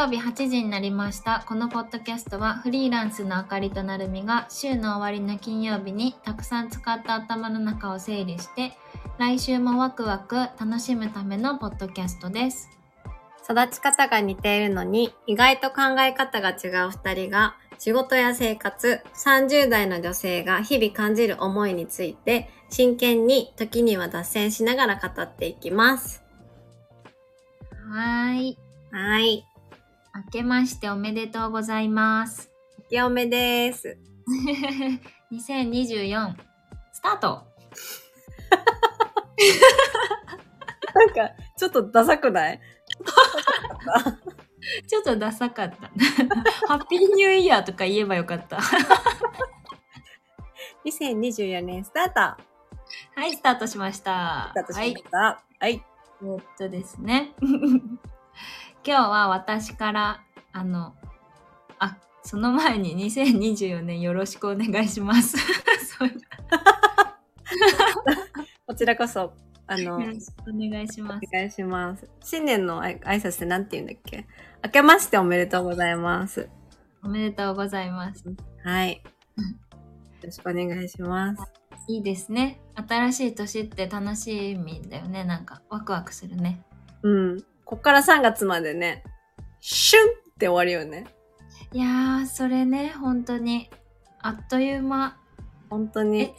曜日8時になりました。このポッドキャストはフリーランスのあかりとなるみが週の終わりの金曜日にたくさん使った頭の中を整理して来週もワクワク楽しむためのポッドキャストです。育ち方が似ているのに意外と考え方が違う二人が仕事や生活、30代の女性が日々感じる思いについて真剣に時には脱線しながら語っていきます。はーい。はい。明けましておめでとうございます。おめです。2024スタートなんか、ちょっとダサくない？ちょっとダサかった。ハッピーニューイヤーとか言えばよかった。?2024 年スタートはい、スタートしました。スタートはいしまし。た。はい。えーっとですね。今日は私から、あの、あ、その前に2024年よろしくお願いします。こちらこそ、あの、おろしくお願いします。願いします。新年の挨挨拶って何て言うんだっけ？明けましておめでとうございます。おめでとうございます。はい。よろしくお願いします。いいですね。新しい年って楽しみだよね。なんかワクワクするね。うん。こっから3月までね、シュンって終わるよね。いやー、それね、本当に、あっという間。本当にえ。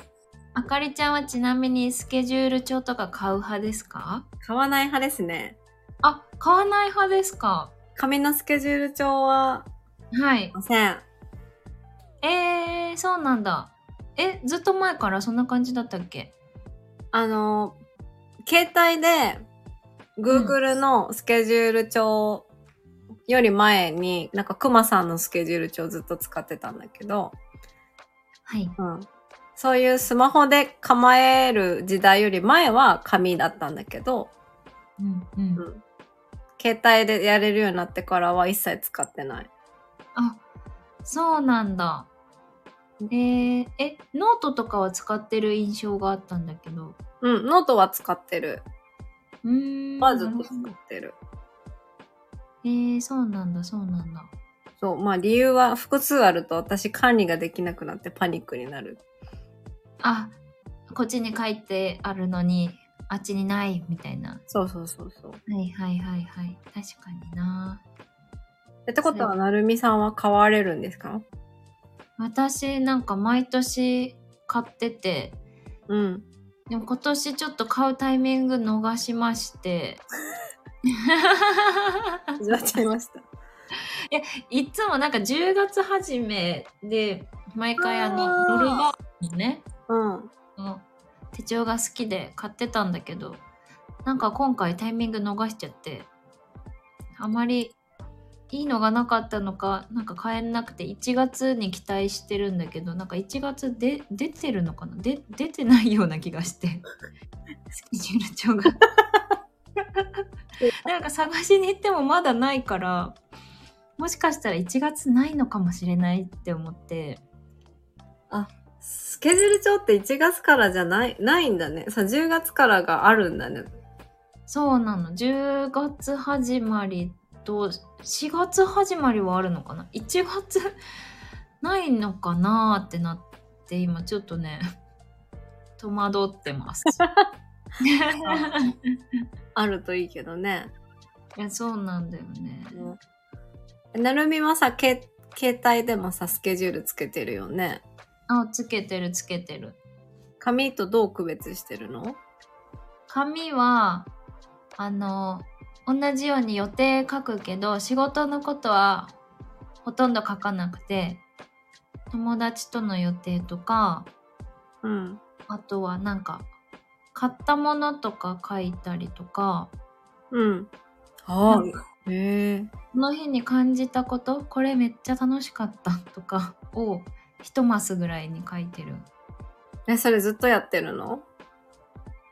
あかりちゃんはちなみにスケジュール帳とか買う派ですか？買わない派ですね。あ、買わない派ですか？紙のスケジュール帳は、はい。ません。えー、そうなんだ。え、ずっと前からそんな感じだったっけ？あの、携帯で、Google のスケジュール帳より前に、なんかクマさんのスケジュール帳ずっと使ってたんだけど、はい。うん。そういうスマホで構える時代より前は紙だったんだけど、うんうん。うん。携帯でやれるようになってからは一切使ってない。あ、そうなんだ。えー、え、ノートとかは使ってる印象があったんだけど。うん、ノートは使ってる。うーん。はずっと使ってる。えー、そうなんだ、そうなんだ。そう、まあ理由は複数あると私管理ができなくなってパニックになる。あ、こっちに書いてあるのに、あっちにないみたいな。そうそうそうそう。はいはいはいはい。確かにな。ってことは、なるみさんは買われるんですか？私なんか毎年買ってて、うん。でも今年ちょっと買うタイミング逃しまして。始まっちゃいました。いつもなんか10月初めで毎回あのロルバーのねうん。の手帳が好きで買ってたんだけどなんか今回タイミング逃しちゃってあまりいいのがなかったのかなんか買えなくて1月に期待してるんだけどなんか1月で出てるのかな？で出てないような気がして。スケジュール帳が。なんか探しに行ってもまだないからもしかしたら1月ないのかもしれないって思って。スケジュール帳って1月からじゃない、ないんだね。さ、10月からがあるんだね。そうなの。10月始まりと4月始まりはあるのかな？1月？ないのかなってなって今ちょっとね 戸惑ってます。あるといいけどね。いやそうなんだよね。なるみはさ、け携帯でもさ、スケジュールつけてるよね。あつけてるつけてる。紙とどう区別してるの？紙はあの同じように予定書くけど仕事のことはほとんど書かなくて友達との予定とかうん。あとはなんか買ったものとか書いたりとかうん。ああ。へえ。その日に感じたことこれめっちゃ楽しかったとかを一マスぐらいに書いてるえ、それずっとやってるの？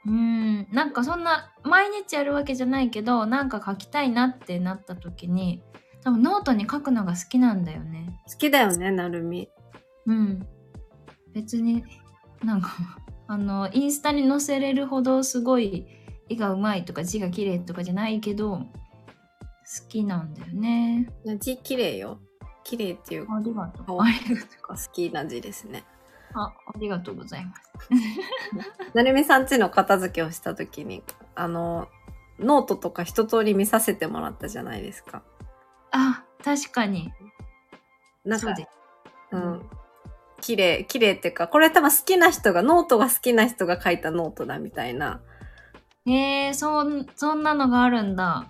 うーんなんかそんな毎日やるわけじゃないけどなんか書きたいなってなった時に多分ノートに書くのが好きなんだよね好きだよね、なるみ。うん別になんか あのインスタに載せれるほどすごい絵がうまいとか字が綺麗とかじゃないけど好きなんだよね。字綺麗よ。綺麗っていうか、ありがとう。顔ありがとう。好きな字ですね。あ、ありがとうございます。なるみさんちの片付けをした時に、あの、ノートとか一通り見させてもらったじゃないですか。あ、確かに。なんかそう。うん。綺麗、綺麗っていうか、これ多分好きな人が、ノートが好きな人が書いたノートだみたいな。へえそん、そんなのがあるんだ。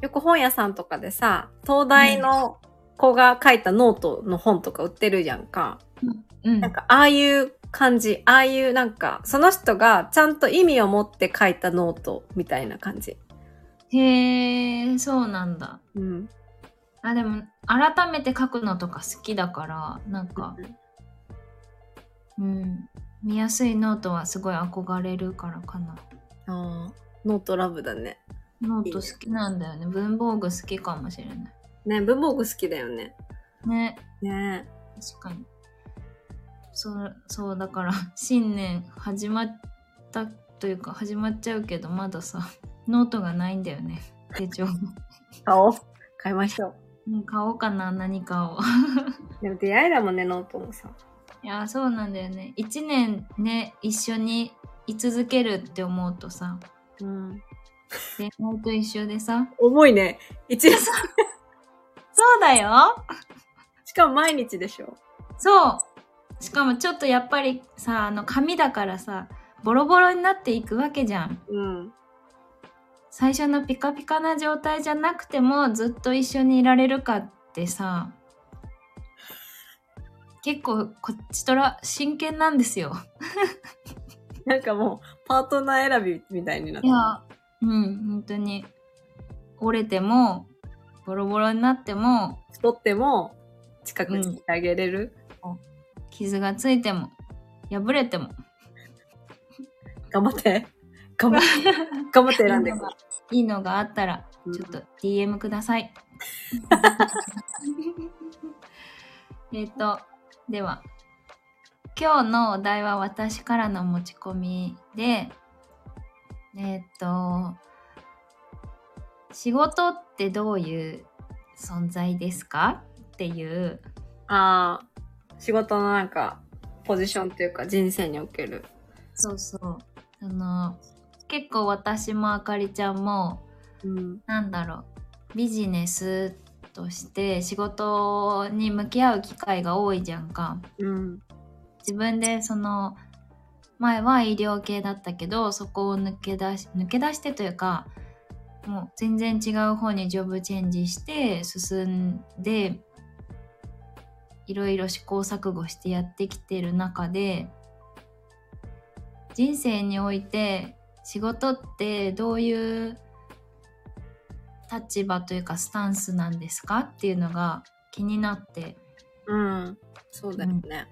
よく本屋さんとかでさ、東大の子が書いたノートの本とか売ってるじゃんか。うんなん。か、ああいう感じ、ああいうなんか、その人がちゃんと意味を持って書いたノートみたいな感じ。へえそうなんだ。うん。あ、でも、改めて書くのとか好きだから、なんか、うん。見やすいノートはすごい憧れるからかな。ああ、ノートラブだね。ノート好きなんだよね。文房具好きかもしれない。ね、文房具好きだよね。ね。ね確かに。そう、そう、だから、新年始まったというか、始まっちゃうけど、まださ、ノートがないんだよね。手帳。買おう。買いましょうん買おうかな、何かを。う。でも出会いだもんね、ノートもさ。いや、そうなんだよね。一年ね、一緒に居続けるって思うとさ、うん。恋愛と一緒でさ、重いね。一日、そうだよしかも毎日でしょ。そうしかもちょっとやっぱりさ、あの、紙だからさ、ボロボロになっていくわけじゃん。うん。最初のピカピカな状態じゃなくてもずっと一緒にいられるかってさ結構こっちとら真剣なんですよ。なんかもう、パートナー選びみたいになっていやうん本当に折れてもボロボロになっても太っても、近くにいてあげれる。傷がついても破れても頑張って。頑張って。頑張って選んでいこいいのがあったらう。ちょっと DM ください。えっと、では、今日のお題は私からの持ち込みで、えっと、仕事ってどういう存在ですか？っていう、ああ、仕事のなんか、ポジションっていうか人生における。そうそう、あの、結構私もあかりちゃんも、うん。なんだろうビジネスとして仕事に向き合う機会が多いじゃんかうん。自分でその前は医療系だったけどそこを抜け出し抜け出してというかもう全然違う方にジョブチェンジして進んでいろいろ試行錯誤してやってきてる中で人生において仕事ってどういう立場というかスタンスなんですか？っていうのが気になってうん。そうだよね。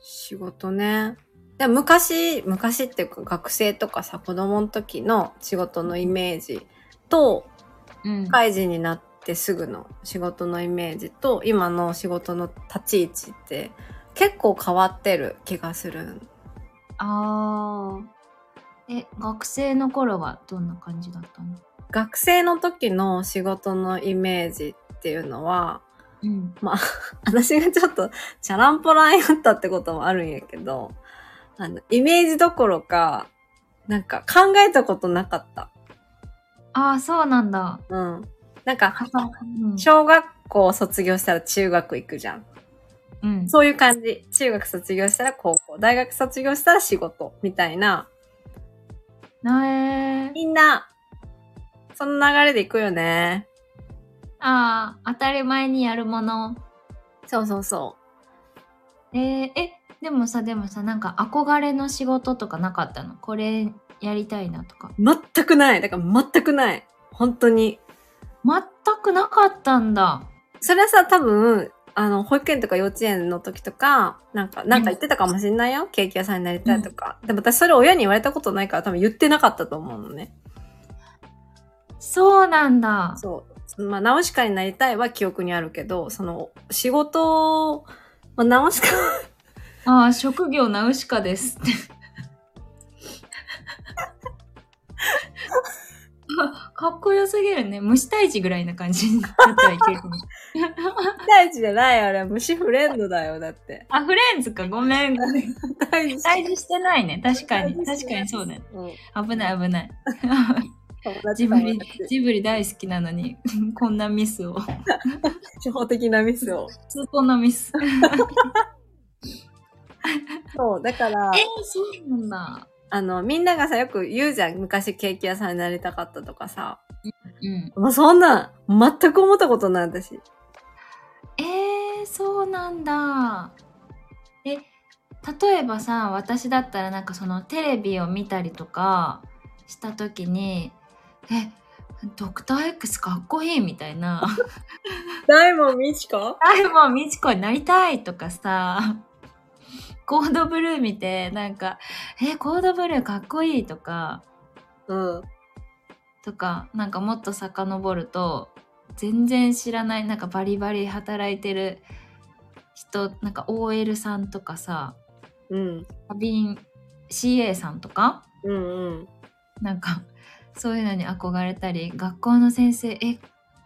仕事ね。でも昔、昔っていうか学生とかさ、子供の時の仕事のイメージと、うん社会人になってすぐの仕事のイメージと、今の仕事の立ち位置って結構変わってる気がする。あーえ学生の頃はどんな感じだったの？学生の時の仕事のイメージっていうのは、うんまあ、私がちょっとチャランポランやったってこともあるんやけど、あの、イメージどころか、なんか考えたことなかった。ああそうなんだうん。なんか、うん小学校卒業したら中学行くじゃん。うんそういう感じ。中学卒業したら高校、大学卒業したら仕事、みたいな。なえー、みんな、その流れで行くよね。ああ当たり前にやるものそうそうそえー、えでもさでもさなんか憧れの仕事とかなかったの？これやりたいなとかう。全くない。だから全くない。本当に。全くなかったんだそれはさ、多分、あの、保育園とか幼稚園の時とか、なんか、なんか言ってたかもしれないよ。ケーキ屋さんになりたいとか。でも私それ親に言われたことないから多分言ってなかったと思うのね。そうなんだそう。まあ、ナウシカになりたいは記憶にあるけど、その、仕事、まあ、ナウシカ、ああ職業ナウシカですって かっこよすぎるね。虫退治ぐらいな感じになったらいけるかも。大事じゃないよ、あれ。虫フレンドだよ、だって。あ、フレンズか。ごめん。ごめん。大事退治してないね。確かに。確かにそうだね。うん。危ない危ない。友達とジブリジブリ大好きなのに、こんなミスを。初歩的なミスを。痛恨のミス。そう、だからえ、そうなんだ。あの、みんながさ、よく言うじゃん。昔ケーキ屋さんになりたかったとかさ。うん。もうそんなん、全く思ったことない、私。えー、そうなんだ。え、例えばさ、私だったらなんかそのテレビを見たりとかした時に、え、ドクター X かっこいいみたいな。大門みちこあ、もうみちこになりたいとかさ、コードブルー見て、なんか、え、コードブルーかっこいいとか、うん。とか、なんかもっと遡ると、全然知らない、なんかバリバリ働いてる人、なんか OL さんとかさ、うん。花瓶 CA さんとか、うんうん。なんか、そういうのに憧れたり、学校の先生、え、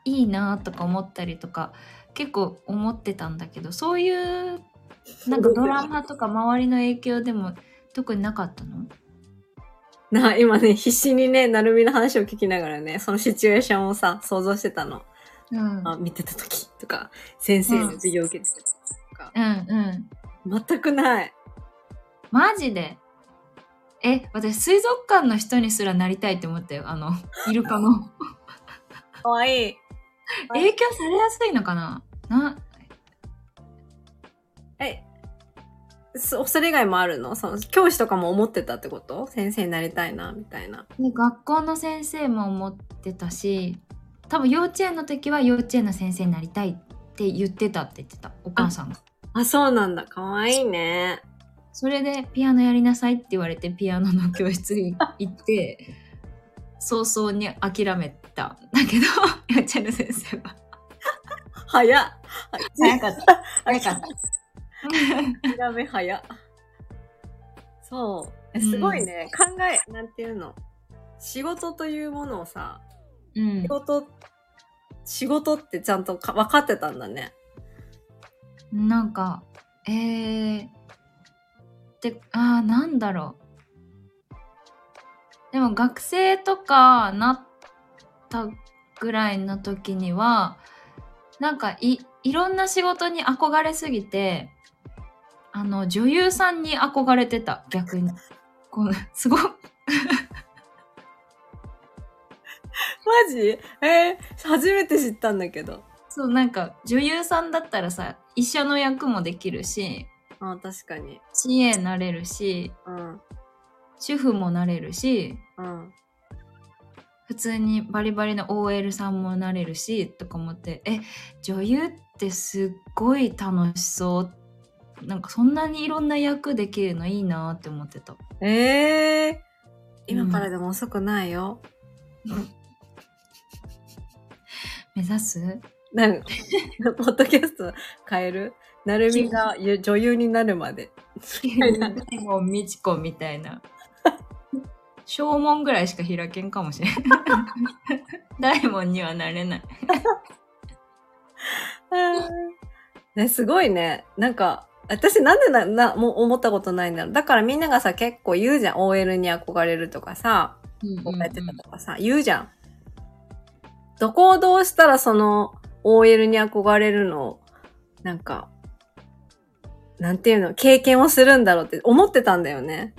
いいなとか思ったりとか、結構思ってたんだけど、そういう、なんかドラマとか周りの影響でも特になかったの？な、今ね、必死にね、なるみの話を聞きながらね、そのシチュエーションをさ、想像してたの。うん。あ、見てた時とか、先生の授業受けてた時とか。うんうん。全くない。マジで？え、私水族館の人にすらなりたいって思ったよ。あの、イルカの。かわいい。影響されやすいのかな？な、そ、それ以外もあるの？その、教師とかも思ってたってこと？先生になりたいな、みたいな。で学校の先生も思ってたし、多分幼稚園の時は幼稚園の先生になりたいって言ってたって言ってた。お母さんが。あ、そうなんだ。かわいいね。それでピアノやりなさいって言われてピアノの教室に 行って、早々に諦めたんだけど、幼稚園の先生は。早っ。早かった。早かった。諦め早っ。そう。えすごいね。考え、なんていうの？仕事というものをさ、うん仕。事、仕事ってちゃんとか分かってたんだね。なんか、えー、で、あー、なんだろう。でも学生とかなったぐらいの時には、なんかい、いろんな仕事に憧れすぎて、あの、女優さんに憧れてた、逆に。こうすごい、マジ？えー初めて知ったんだけど。そう、なんか、女優さんだったらさ、医者の役もできるし、あ確かに。CA なれるし、うん。主婦もなれるし、うん。普通にバリバリの OL さんもなれるしとか思ってえ女優ってすっごい楽しそうなんかそんなにいろんな役できるのいいなって思ってた。ええー、今からでも遅くないよ。目指す？なんか、ポッドキャスト変える？なるみがゆ女優になるまで。もうみちこみたいな。正門ぐらいしか開けんかもしれない。大門にはなれない。ね、すごいね。なんか、私なんでな、な、もう思ったことないんだろう。だからみんながさ、結構言うじゃん。OL に憧れるとかさ、こうやってたとかさ、言うじゃん。どこをどうしたらその OL に憧れるのを、なんか、なんていうの、経験をするんだろうって思ってたんだよね。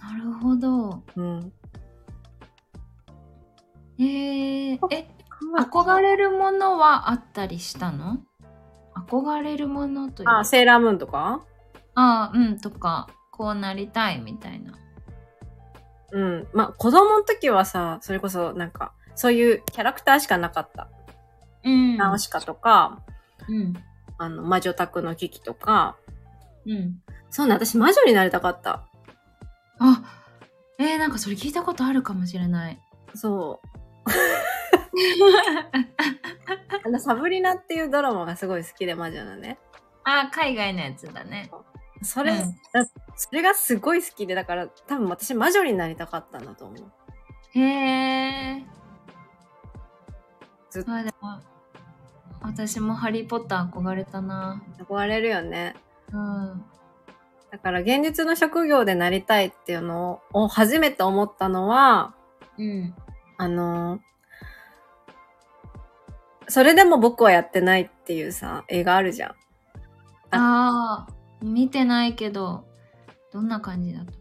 なるほどうん。えー、え憧れるものはあったりしたの？憧れるものというあ、セーラームーンとか？ああ、うん、とか、こうなりたいみたいな。うん。まあ、子供の時はさ、それこそなんか、そういうキャラクターしかなかった。うんナウシカとか、うん。あの、魔女宅の危機とか、うん。そうね、私魔女になりたかった。あ、えー、なんかそれ聞いたことあるかもしれない。そう。あの、サブリナっていうドラマがすごい好きで魔女のね。あ、海外のやつだね。それ、うんだそれがすごい好きで、だから多分私魔女になりたかったんだと思う。へえ。ずっとまあでも、私もハリーポッター憧れたな。憧れるよね。うん。だから現実の職業でなりたいっていうのを初めて思ったのは、うん。あのーそれでも僕はやってないっていうさ、映画あるじゃん。ああ、見てないけど、どんな感じだった？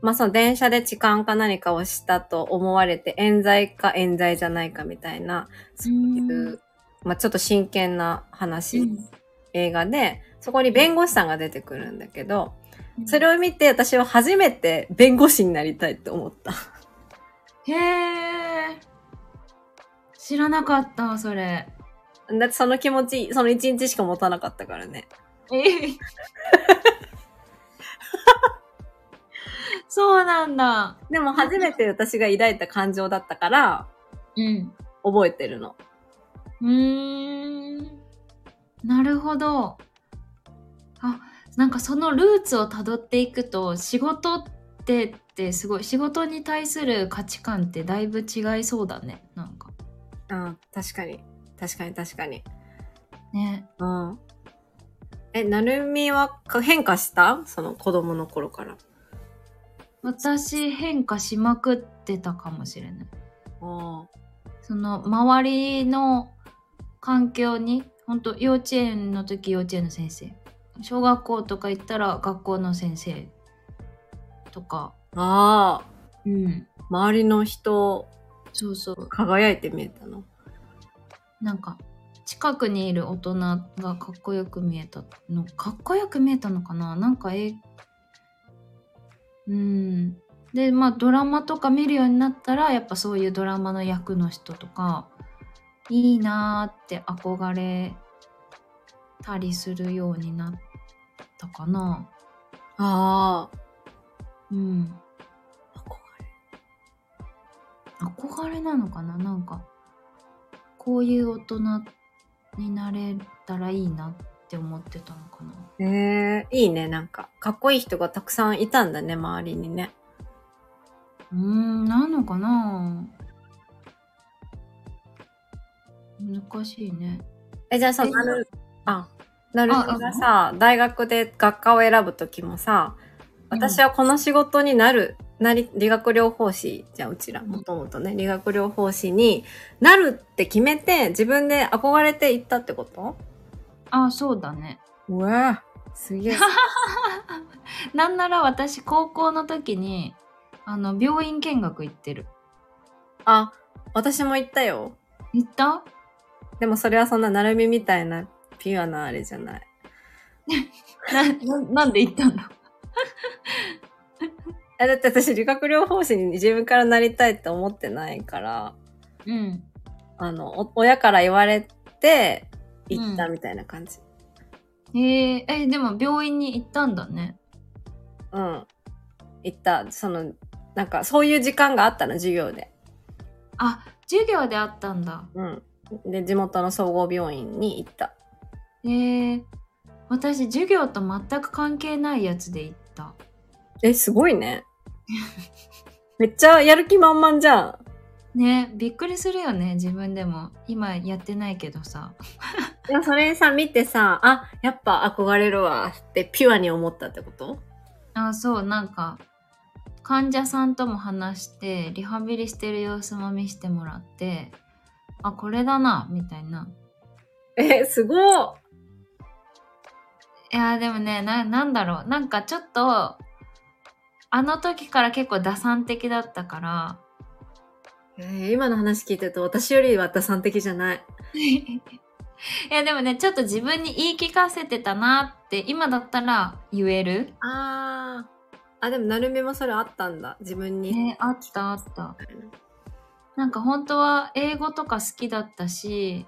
まあその電車で痴漢か何かをしたと思われて冤罪か冤罪じゃないかみたいな、そういう、まあちょっと真剣な話、映画で、そこに弁護士さんが出てくるんだけど、それを見て私は初めて弁護士になりたいって思った。へえ。知らなかった、それ。だってその気持ち、その一日しか持たなかったからね。え そうなんだ。でも初めて私が抱いた感情だったから、うん。覚えてるの。うーん。なるほど。あ、なんかそのルーツをたどっていくと、仕事ってってすごい、仕事に対する価値観ってだいぶ違いそうだね。なんか。うん、確かに。確かに確かに。ね。うん。え、なるみはか変化した？その子供の頃から。私変化しまくってたかもしれない。あその周りの環境に本当幼稚園の時幼稚園の先生小学校とか行ったら学校の先生とかあうんー、周りの人、そうそう輝いて見えたの。なんか近くにいる大人がかっこよく見えたのかっこよく見えたのかな？なんかえうん。でまあドラマとか見るようになったらやっぱそういうドラマの役の人とかいいなーって憧れたりするようになったかな。あうん。あ、憧れなのかな？なんかこういう大人になれたらいいなって思ってたのかなええいいね、なんか。かっこいい人がたくさんいたんだね、周りにね。うーん、なのかな難しいね。え、じゃあさ、えなる、あ、なるみがさ、大学で学科を選ぶときもさ、私はこの仕事になる、なり、理学療法士じゃん、うちら、もともとね、理学療法士になるって決めて、自分で憧れていったってこと？あ、そうだね。うわすげえ。なんなら私、高校の時に、あの、病院見学行ってる。あ、私も行ったよ。行った？でもそれはそんななるみみたいなピュアなあれじゃない。な、ななんで行ったの？えだって私理学療法士に自分からなりたいって思ってないから、うん。あの、お親から言われて行ったみたいな感じ。えー、え、でも病院に行ったんだね。うん。行った。その、なんかそういう時間があったの、授業で。あ、授業であったんだ。うん。で、地元の総合病院に行った。えー、私、授業と全く関係ないやつで行った。え、すごいね。めっちゃやる気満々じゃん。ねびっくりするよね、自分でも。今やってないけどさ。いや、それさ、見てさ、あ、やっぱ憧れるわってピュアに思ったってこと？あ、そう、なんか、患者さんとも話して、リハビリしてる様子も見せてもらって、あ、これだな、みたいな。え、すごいや、でもね、な、なんだろう。なんかちょっと、あの時から結構打算的だったから、い。えー今の話聞いてると私よりは打算的じゃない。いや、でもね、ちょっと自分に言い聞かせてたなって、今だったら言える？あー。あ、でもなるみもそれあったんだ。自分に。ね、あったあった。なんか本当は英語とか好きだったし、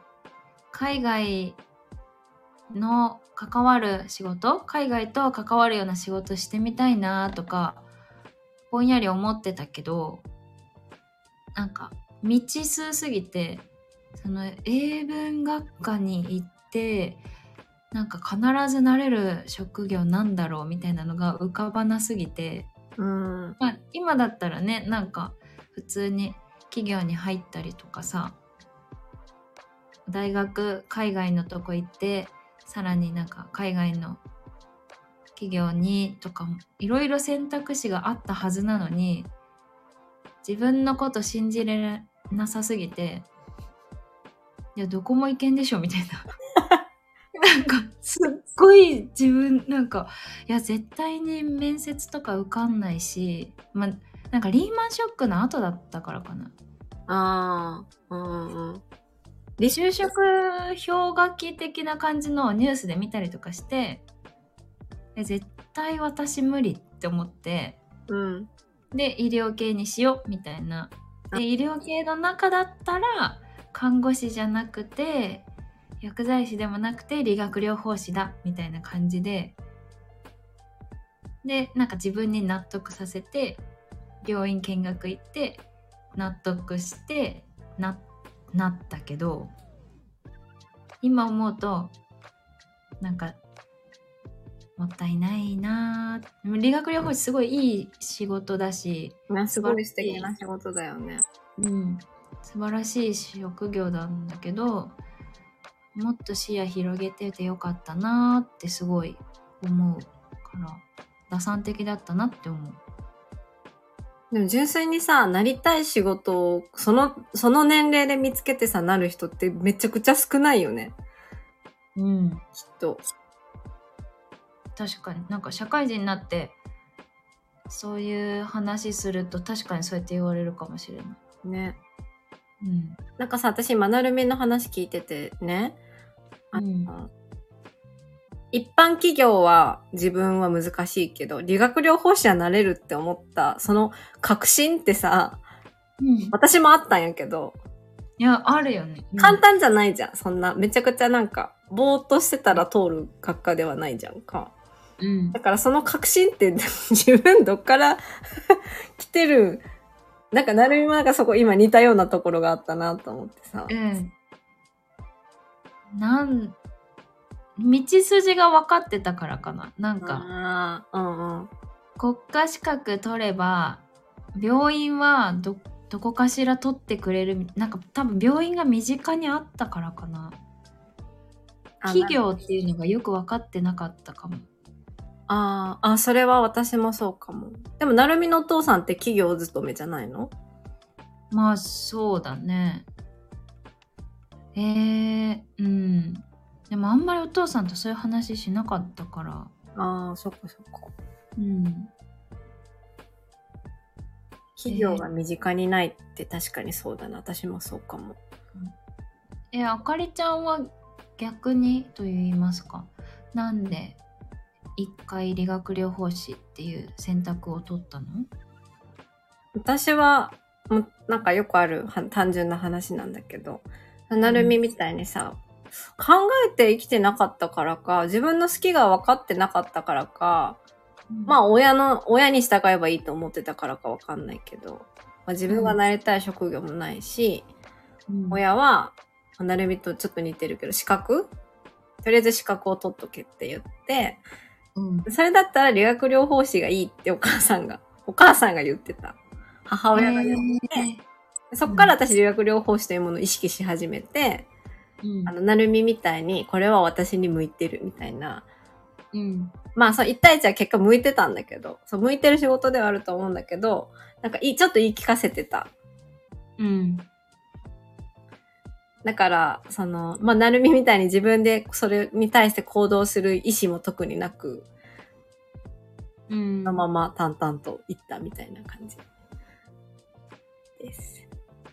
海外の関わる仕事？海外と関わるような仕事してみたいなとか、ぼんやり思ってたけど、なんか未知数すぎて、その英文学科に行って、なんか必ずなれる職業なんだろうみたいなのが浮かばなすぎて、うん。まあ、今だったらねなんか普通に企業に入ったりとかさ大学海外のとこ行ってさらになんか海外の企業にとかもいろいろ選択肢があったはずなのに自分のこと信じれなさすぎていやどこも行けんでしょみたいな なんかすっごい自分なんかいや絶対に面接とか受かんないしまあなんかリーマンショックの後だったからかなああ、うんうん。就職氷河期的な感じのニュースで見たりとかしてえ絶対私無理って思ってうん。で医療系にしようみたいな。で医療系の中だったら看護師じゃなくて薬剤師でもなくて理学療法士だみたいな感じで。でなんか自分に納得させて病院見学行って納得してななったけど今思うとなんかもったいないなぁ理学療法士すごいいい仕事だし、ね、すごい素敵な仕事だよね。うん、素晴らしい職業なんだけどもっと視野広げててよかったなーってすごい思うから打算的だったなって思う。でも純粋にさ、なりたい仕事を、その、その年齢で見つけてさ、なる人ってめちゃくちゃ少ないよね。うん、きっと。確かになんか社会人になってそういう話すると確かにそうやって言われるかもしれない。ね。うんなんかさ、私今、なるみの話聞いててね。あのうん一般企業は自分は難しいけど、理学療法士はなれるって思った、その確信ってさ、うん、私もあったんやけど、いやあるよね。うん簡単じゃないじゃん。そんな、めちゃくちゃなんか、ぼーっとしてたら通る学科ではないじゃんか。うんだからその確信って自分どっから 来てる、なんかなるみもなんかそこ今似たようなところがあったなと思ってさ。うん。なん、道筋が分かってたからかな。なんか、うんうん。国家資格取れば、病院はど、どこかしら取ってくれるみ。なんか多分病院が身近にあったからかな。あ企業っていうのがよく分かってなかったかも。あーあ、それは私もそうかも。でも、なるみのお父さんって企業勤めじゃないの？まあ、そうだね。えー、うん。でもあんまりお父さんとそういう話しなかったから。ああ、そっかそっか。うん。企業が身近にないって確かにそうだな。私もそうかも。え、あかりちゃんは逆に？と言いますかなんで？一回理学療法士っていう選択を取ったの？私は、なんかよくあるは単純な話なんだけど、なるみみたいにさ、考えて生きてなかったからか、自分の好きが分かってなかったからか、まあ親の、親に従えばいいと思ってたからか分かんないけど、まあ、自分がなりたい職業もないし、うん、親は、なるみとちょっと似てるけど、資格？とりあえず資格を取っとけって言って、うん、それだったら理学療法士がいいってお母さんが、お母さんが言ってた。母親が言って、そっから私理学療法士というものを意識し始めて、うんあの、なるみみたいに、これは私に向いてるみたいな。うんまあ、そう、一対一は結果向いてたんだけど、そう、向いてる仕事ではあると思うんだけど、なんかいい、ちょっと言い聞かせてた。うんだから、その、まあ、なるみみたいに自分でそれに対して行動する意思も特になく、うんそのまま淡々と行ったみたいな感じです。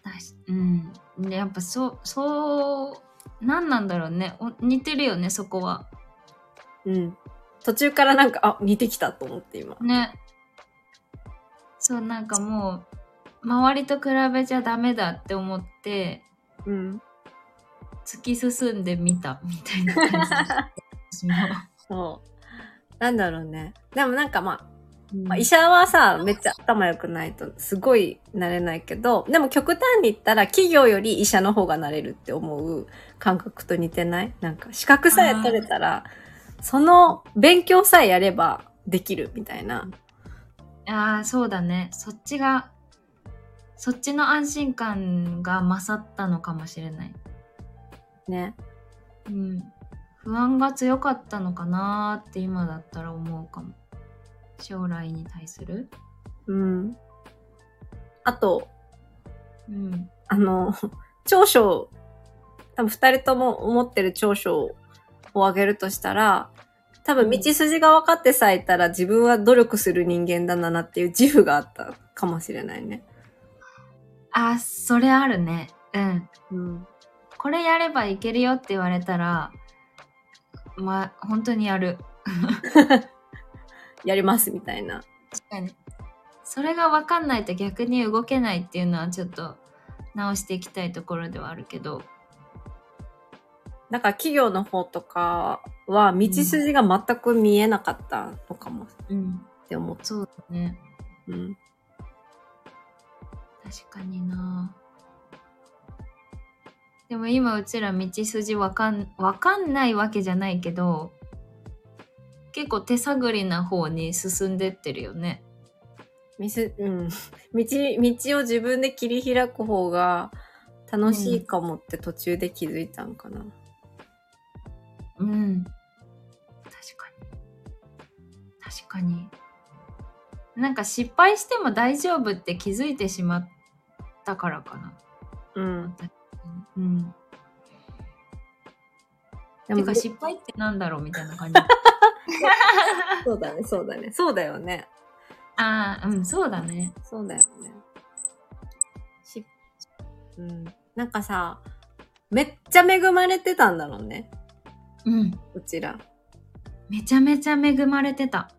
だしうんでやっぱそうそう何なんだろうねお似てるよねそこはうん。途中からなんか、あ、似てきたと思って今。ねそうなんかもう周りと比べちゃダメだって思ってうん。突き進んでみたみたいな感じ そう。なんだろうね。でもなんかまあ、うんまあ、医者はさ、めっちゃ頭良くないとすごいなれないけど、でも極端に言ったら企業より医者の方がなれるって思う感覚と似てない？なんか資格さえ取れたら、その勉強さえやればできるみたいな。ああそうだねそっちがそっちの安心感が勝ったのかもしれない。ね。うん。不安が強かったのかなーって今だったら思うかも。将来に対する？うん。あと、うん。あの、長所、多分二人とも思ってる長所を挙げるとしたら、多分道筋が分かってさえいたら自分は努力する人間だなっていう自負があったかもしれないね。あ、それあるね。うん。うん。これやればいけるよって言われたら、まあ、本当にやる。やりますみたいな。確かに。それが分かんないと逆に動けないっていうのはちょっと直していきたいところではあるけど。だから企業の方とかは道筋が全く見えなかったのかもっうん。て思って。そうだね。うん。確かになでも今うちら道筋わかん、わかんないわけじゃないけど、結構手探りな方に進んでってるよね。みす、うん。道、道を自分で切り開く方が楽しいかもって途中で気づいたんかな。うん。確かに。確かに。なんか失敗しても大丈夫って気づいてしまったからかな。うん。うん。でてか失敗ってなんだろうみたいな感じ。そうだね、そうだね。そうだよね。ああ、うん、そうだね。そうだよね。し、うん。なんかさ、めっちゃ恵まれてたんだろうね。うん。うちら。めちゃめちゃ恵まれてた。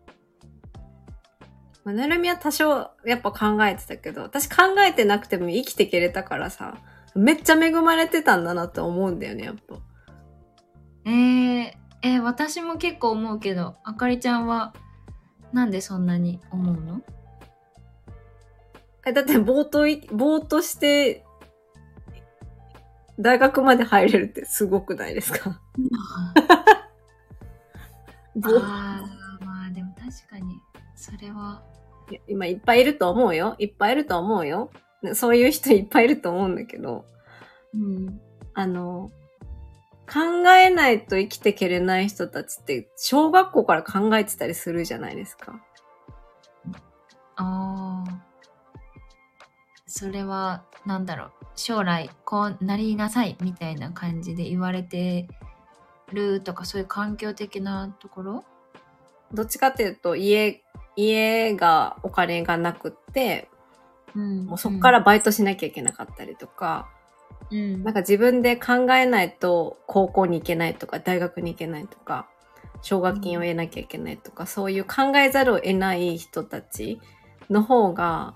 まあ、なるみは多少やっぱ考えてたけど、私考えてなくても生きていけれたからさ、めっちゃ恵まれてたんだなって思うんだよね、やっぱ。えー、えー私も結構思うけど、あかりちゃんは、なんでそんなに思うの？え、だってぼーっととして、大学まで入れるってすごくないですか？ああ、まあでも確かに、それは、今いっぱいいると思うよ。いっぱいいると思うよ。ねそういう人いっぱいいると思うんだけど、うん。あの、考えないと生きていけれない人たちって、小学校から考えてたりするじゃないですか。ああ。それは、なんだろう、将来こうなりなさいみたいな感じで言われてるとか、そういう環境的なところ？どっちかっていうと、家、家がお金がなくって、うんもうそっから、バイトしなきゃいけなかったりとか、うん。なんか自分で考えないと高校に行けないとか、大学に行けないとか、奨学金を得なきゃいけないとか、そういう考えざるを得ない人たちの方が、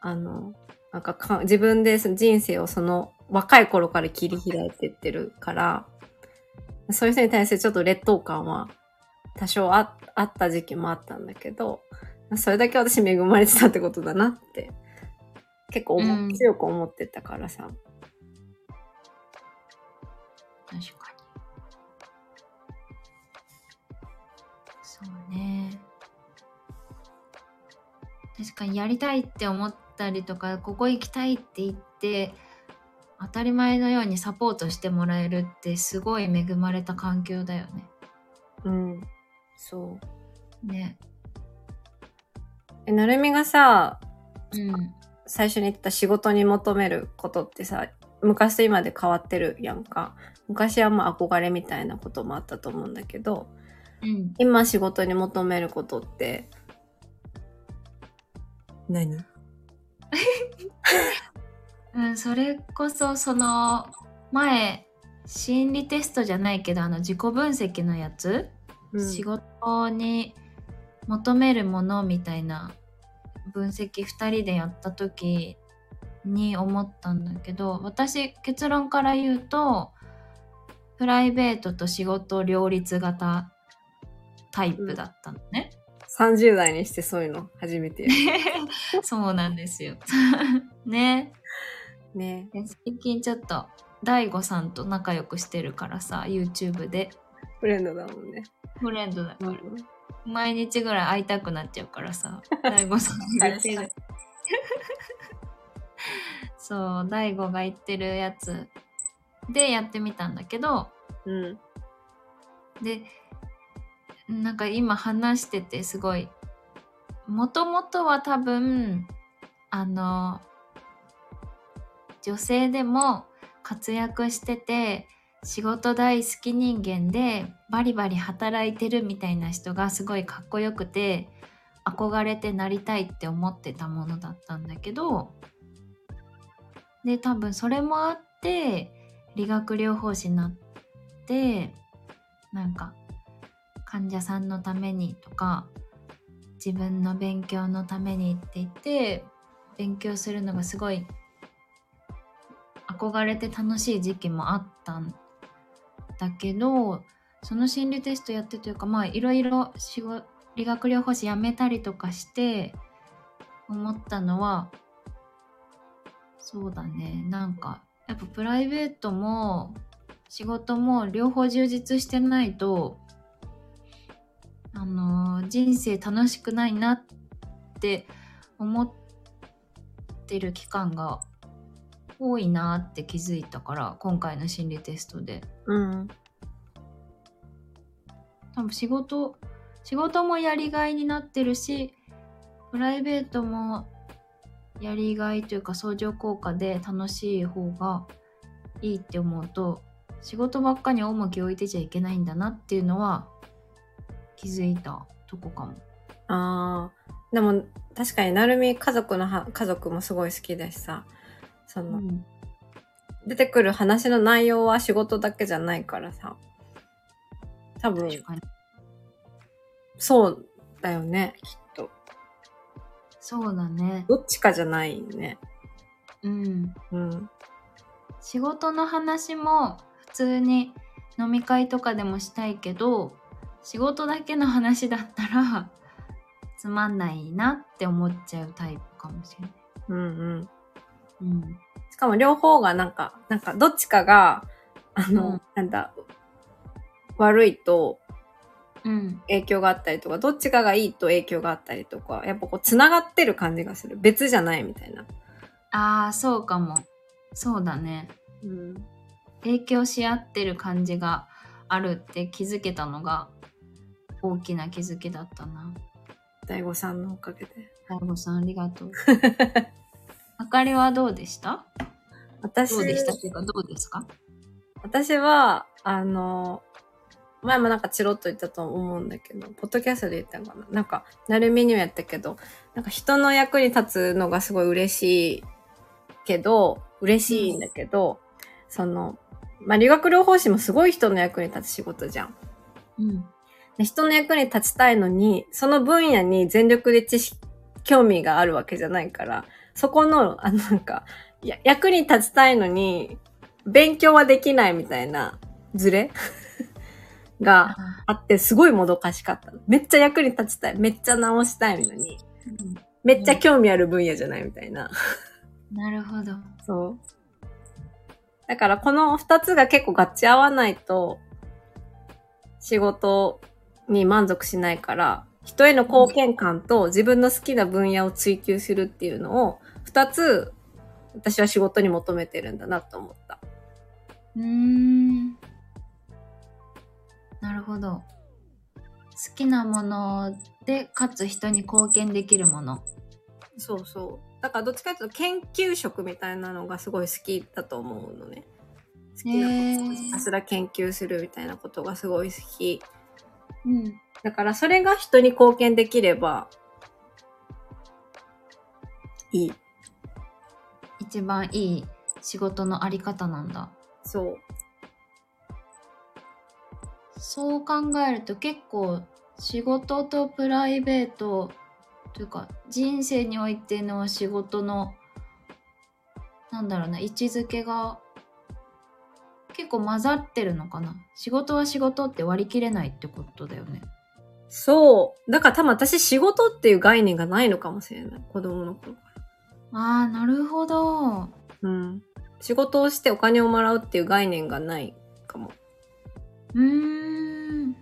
あの、なんかか自分で人生をその若い頃から切り開いてってるから、そういう人に対するちょっと劣等感は多少ああった時期もあったんだけど、それだけ私恵まれてたってことだなって、結構思うん強く思ってたからさ。確かに。そうね。確かにやりたいって思ったりとか、ここ行きたいって言って、当たり前のようにサポートしてもらえるってすごい恵まれた環境だよね。うん。そう。ね。え、なるみがさ、うん。最初に言った仕事に求めることってさ、昔と今で変わってるやんか。昔はまあ憧れみたいなこともあったと思うんだけど、うん。今仕事に求めることって、何？うん、それこそその前心理テストじゃないけどあの自己分析のやつ、仕事に求めるものみたいな分析2人でやった時に思ったんだけど私結論から言うとプライベートと仕事両立型タイプだったのね。30代にしてそういうの初めて。そうなんですよ。ね。ねで最近ちょっと DAIGO さんと仲良くしてるからさ YouTube でフレンドだもんね。フレンドだから、うん毎日ぐらい会いたくなっちゃうからさ DAIGO さんに言ってるそう、大悟が言ってるやつでやってみたんだけど、うん。で、なんか今話しててすごい、もともとは多分、あの、女性でも活躍してて、仕事大好き人間でバリバリ働いてるみたいな人がすごいかっこよくて憧れてなりたいって思ってたものだったんだけどで多分それもあって理学療法士になってなんか患者さんのためにとか自分の勉強のためにって言って勉強するのがすごい憧れて楽しい時期もあったんだけどその心理テストやってというかまあいろいろ仕事理学療法士辞めたりとかして思ったのはそうだね。なんかやっぱプライベートも仕事も両方充実してないとあの人生楽しくないなって思ってる期間が多いなって気づいたから今回の心理テストで。うん。多分仕事仕事もやりがいになってるしプライベートもやりがいというか相乗効果で楽しい方がいいって思うと仕事ばっかに重きを置いてちゃいけないんだなっていうのは気づいたとこかも。ああ。でも、確かになるみ家族のは、家族もすごい好きだしさ、その、うん出てくる話の内容は仕事だけじゃないからさ。多分、そうだよね、きっと。そうだね。どっちかじゃないね。うん。うん。仕事の話も普通に飲み会とかでもしたいけど仕事だけの話だったらつまんないなって思っちゃうタイプかもしれない。うんうん。うん。しかも両方がなんか、なんかどっちかが、あの、うんなんだ、悪いとうん。影響があったりとか、どっちかがいいと影響があったりとか、やっぱこう繋がってる感じがする。別じゃないみたいな。ああ、そうかも。そうだね。うん。影響し合ってる感じがあるって気づけたのが大きな気づきだったな。大悟さんのおかげで。大悟さんありがとう。あかりはどうでした？私、どうでしたっていうかどうですか？私は、あの、前もなんかチロッと言ったと思うんだけど、ポッドキャストで言ったのかな？なんか、なるみにもやったけど、なんか人の役に立つのがすごい嬉しいけど、嬉しいんだけど、その、まあ、理学療法士もすごい人の役に立つ仕事じゃん。うん。で人の役に立ちたいのに、その分野に全力で知識、興味があるわけじゃないから、そこの、あの、なんか、や役に立ちたいのに、勉強はできないみたいなズレ？があって、すごいもどかしかった。めっちゃ役に立ちたい。めっちゃ直したいのに、うんめっちゃ興味ある分野じゃないみたいな。なるほど。そう。だからこの二つが結構合致合わないと、仕事に満足しないから、人への貢献感と自分の好きな分野を追求するっていうのを、二つ、私は仕事に求めてるんだなと思った。うーん。なるほど。好きなもので、かつ人に貢献できるもの。そうそう。だからどっちかというと研究職みたいなのがすごい好きだと思うのね。好きなことをひたすら研究するみたいなことがすごい好き。うん。だからそれが人に貢献できればいい。一番いい仕事のあり方なんだ。そう。そう考えると結構仕事とプライベートというか人生においての仕事のなんだろうな位置づけが結構混ざってるのかな仕事は仕事って割り切れないってことだよね。そう。だから多分私仕事っていう概念がないのかもしれない。子供の頃から。ああなるほど。うん。仕事をしてお金をもらうっていう概念がないかも。うーん。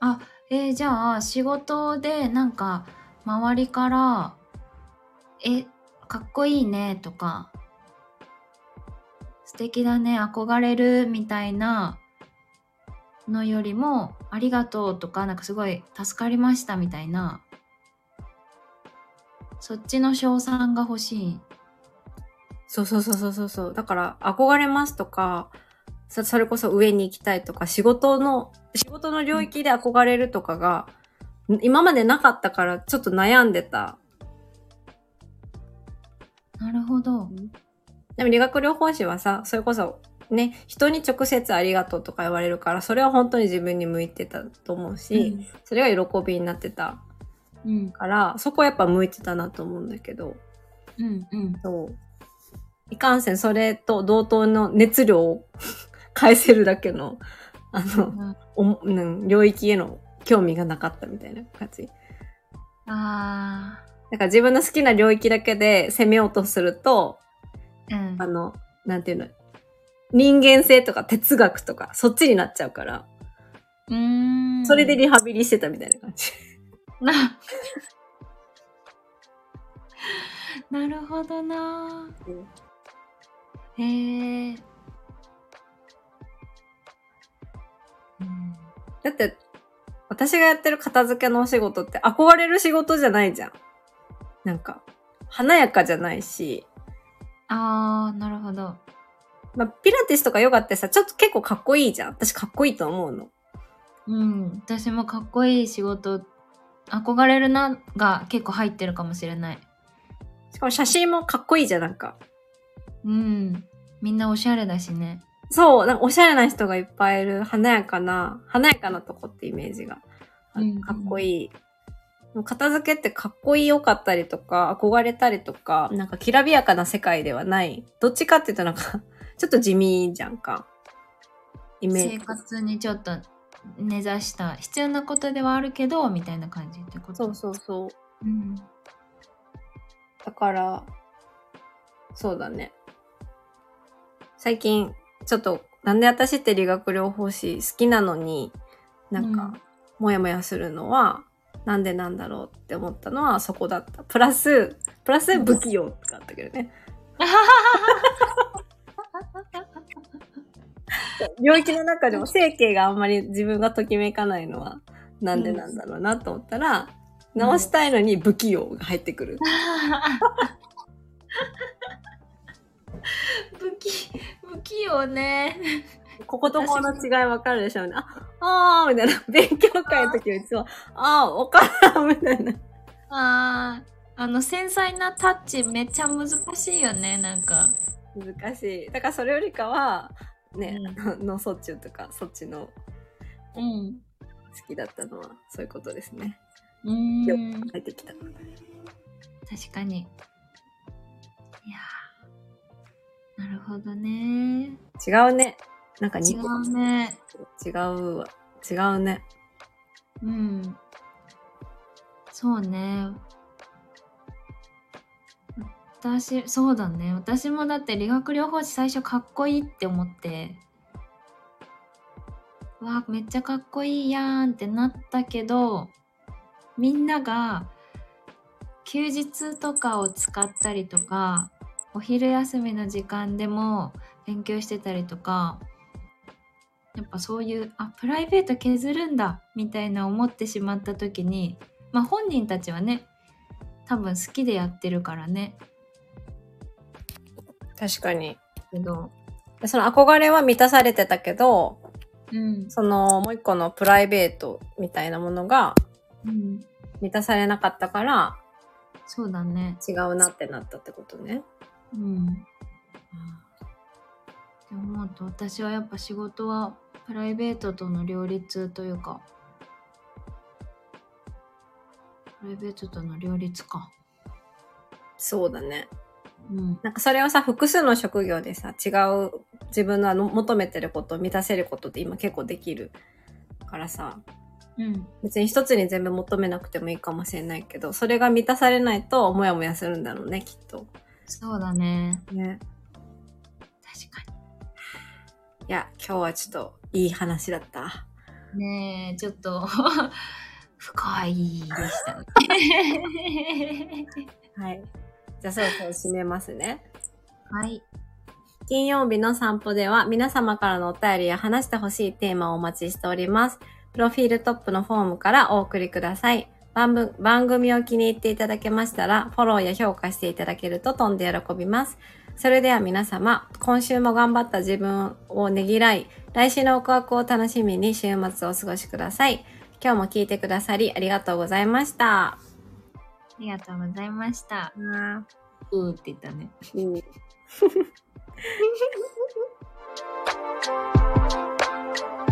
あ、えーじゃあ仕事でなんか周りから、え、かっこいいねとか、素敵だね、憧れるみたいなのよりも、ありがとうとか、なんかすごい助かりましたみたいな、そっちの称賛が欲しい。そうそうそうそうそう。だから、憧れますとか、そそれこそ上に行きたいとか、仕事の、仕事の領域で憧れるとかが、今までなかったからちょっと悩んでた。なるほど。でも理学療法士はさ、それこそね、人に直接ありがとうとか言われるから、それは本当に自分に向いてたと思うし、それが喜びになってたうん。から、そこはやっぱ向いてたなと思うんだけど、うん。うん。そう。いかんせんそれと同等の熱量を返せるだけの、あの、おうん、領域への興味がなかったみたいな感じ。あだから自分の好きな領域だけで攻めようとすると、ー。うんあ。の、なんていうの、人間性とか哲学とか、そっちになっちゃうから、うーん。それでリハビリしてたみたいな感じ。な、なるほどな。へえ。うんだって、私がやってる片付けのお仕事って憧れる仕事じゃないじゃん。なんか、華やかじゃないし、あー、なるほど。まあ、ピラティスとかヨガってさ、ちょっと結構かっこいいじゃん。私かっこいいと思うの。うん。私もかっこいい仕事、憧れるなが結構入ってるかもしれない。しかも写真もかっこいいじゃん、なんか。うん。みんなおしゃれだしね。そう、なんかおしゃれな人がいっぱいいる、華やかな、華やかなとこってイメージが。あうんかっこいい。でも片付けってかっこいいよかったりとか、憧れたりとか、なんかきらびやかな世界ではない。どっちかっていうとなんか、ちょっと地味じゃんか。イメー生ジ。活にちょっと根ざした必要なことではあるけど、みたいな感じってこと？そうそうそう。うん。だから、そうだね。最近、ちょっと、なんで私って理学療法士好きなのに、なんか、もやもやするのは、なんでなんだろうって思ったのはそこだった。プラス、プラス不器用ってあったけどね。領域の中でも整形があんまり自分がときめかないのは、なんでなんだろうなと思ったら、直したいのに不器用が入ってくる。不器、不器用ね。こことこの違いわかるでしょうね。あ、あーみたいな。勉強会の時はいつも、あーわからんみたいな。あー、あの繊細なタッチめっちゃ難しいよね、なんか。難しい。だからそれよりかは、ね、脳卒中とか、そっちのうん。好きだったのは、そういうことですね。うーん。入ってきた。確かに。いやーなるほどね。違うね。なんか違うね。違うわ。違うね。うん。そうね。私、そうだね。私もだって理学療法士最初かっこいいって思って、わあ、めっちゃかっこいいやんってなったけど、みんなが休日とかを使ったりとか、お昼休みの時間でも勉強してたりとか、やっぱそういう、あ、プライベート削るんだ、みたいな思ってしまった時に、まあ本人たちはね、多分好きでやってるからね。確かに。けど、その憧れは満たされてたけど、うん。そのもう一個のプライベートみたいなものがうん。満たされなかったからそうだね。違うなってなったってことね。うん。って思うと、私はやっぱ仕事はプライベートとの両立というか、プライベートとの両立か。そうだね。うん。なんかそれをさ、複数の職業でさ、違う自分のあの求めてることを満たせることって今結構できるからさ、うん。別に一つに全部求めなくてもいいかもしれないけど、それが満たされないとモヤモヤするんだろうね、きっと。そうだね。ね。確かいや、今日はちょっといい話だった。に。ねえ、ちょっと、深いでしたね。はい。じゃあそろそろ締めますね。はい。金曜日の散歩では皆様からのお便りや話してほしいテーマをお待ちしております。プロフィールトップのフォームからお送りください。番組番組を気に入っていただけましたら、フォローや評価していただけるととんで喜びます。それでは皆様、今週も頑張った自分をねぎらい、来週のワクワクを楽しみに週末をお過ごしください。今日も聞いてくださりありがとうございました。ありがとうございました。うーって言ったね。うん Thank.